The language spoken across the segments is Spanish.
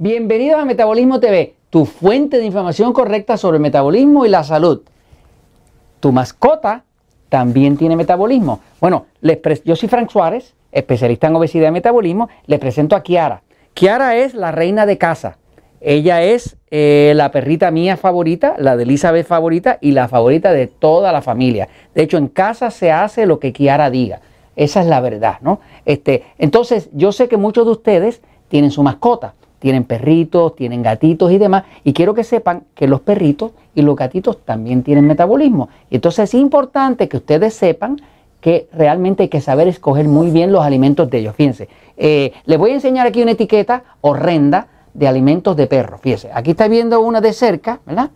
Bienvenidos a Metabolismo TV, tu fuente de información correcta sobre el metabolismo y la salud. Tu mascota también tiene metabolismo. Bueno, yo soy Frank Suárez, especialista en obesidad y metabolismo. Les presento a Kiara. Kiara es la reina de casa. Ella es eh, la perrita mía favorita, la de Elizabeth favorita y la favorita de toda la familia. De hecho, en casa se hace lo que Kiara diga. Esa es la verdad, ¿no? Este, entonces, yo sé que muchos de ustedes tienen su mascota, tienen perritos, tienen gatitos y demás, y quiero que sepan que los perritos y los gatitos también tienen metabolismo. Entonces, es importante que ustedes sepan que realmente hay que saber escoger muy bien los alimentos de ellos. Fíjense, eh, les voy a enseñar aquí una etiqueta horrenda de alimentos de perro. Fíjense, aquí está viendo una de cerca, ¿verdad?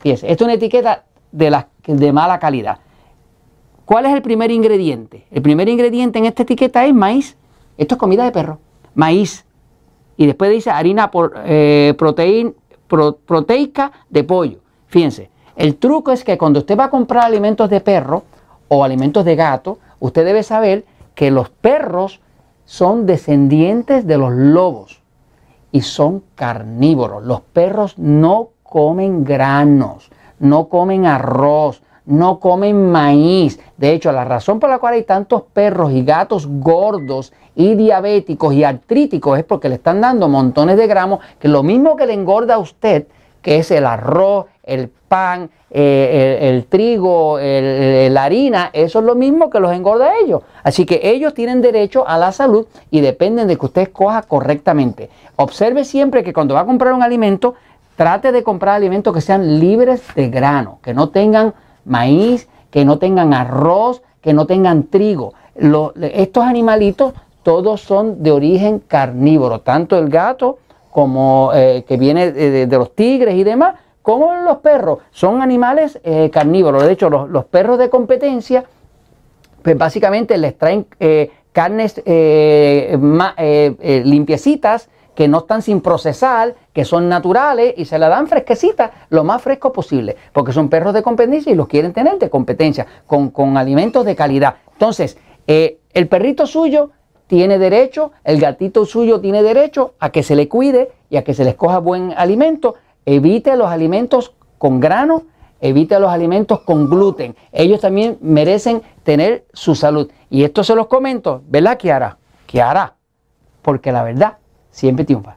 Fíjense, esta es una etiqueta de, la, de mala calidad. ¿Cuál es el primer ingrediente? El primer ingrediente en esta etiqueta es maíz. Esto es comida de perro. Maíz. Y después dice harina por, eh, proteica de pollo. Fíjense, el truco es que cuando usted va a comprar alimentos de perro o alimentos de gato, usted debe saber que los perros son descendientes de los lobos y son carnívoros. Los perros no comen granos, no comen arroz, no comen maíz. De hecho, la razón por la cual hay tantos perros y gatos gordos y diabéticos y artríticos es porque le están dando montones de gramos, que lo mismo que le engorda a usted, que es el arroz, el pan, eh, el, trigo, la harina, eso es lo mismo que los engorda a ellos. Así que ellos tienen derecho a la salud y dependen de que usted escoja correctamente. Observe siempre que cuando va a comprar un alimento, trate de comprar alimentos que sean libres de grano, que no tengan maíz, que no tengan arroz, que no tengan trigo. estos animalitos todos son de origen carnívoro, tanto el gato como eh, que viene de, los tigres y demás, como los perros. Son animales eh, carnívoros. De hecho, los, perros de competencia, pues básicamente les traen eh, carnes limpiecitas que no están sin procesar, que son naturales y se la dan fresquecitas, lo más fresco posible, porque son perros de competencia y los quieren tener de competencia, con, alimentos de calidad. Entonces, eh, el perrito suyo tiene derecho, el gatito suyo tiene derecho a que se le cuide y a que se le escoja buen alimento. Evite los alimentos con grano, evite los alimentos con gluten. Ellos también merecen tener su salud. Y esto se los comento, ¿verdad, Kiara? Kiara, porque la verdad siempre triunfa.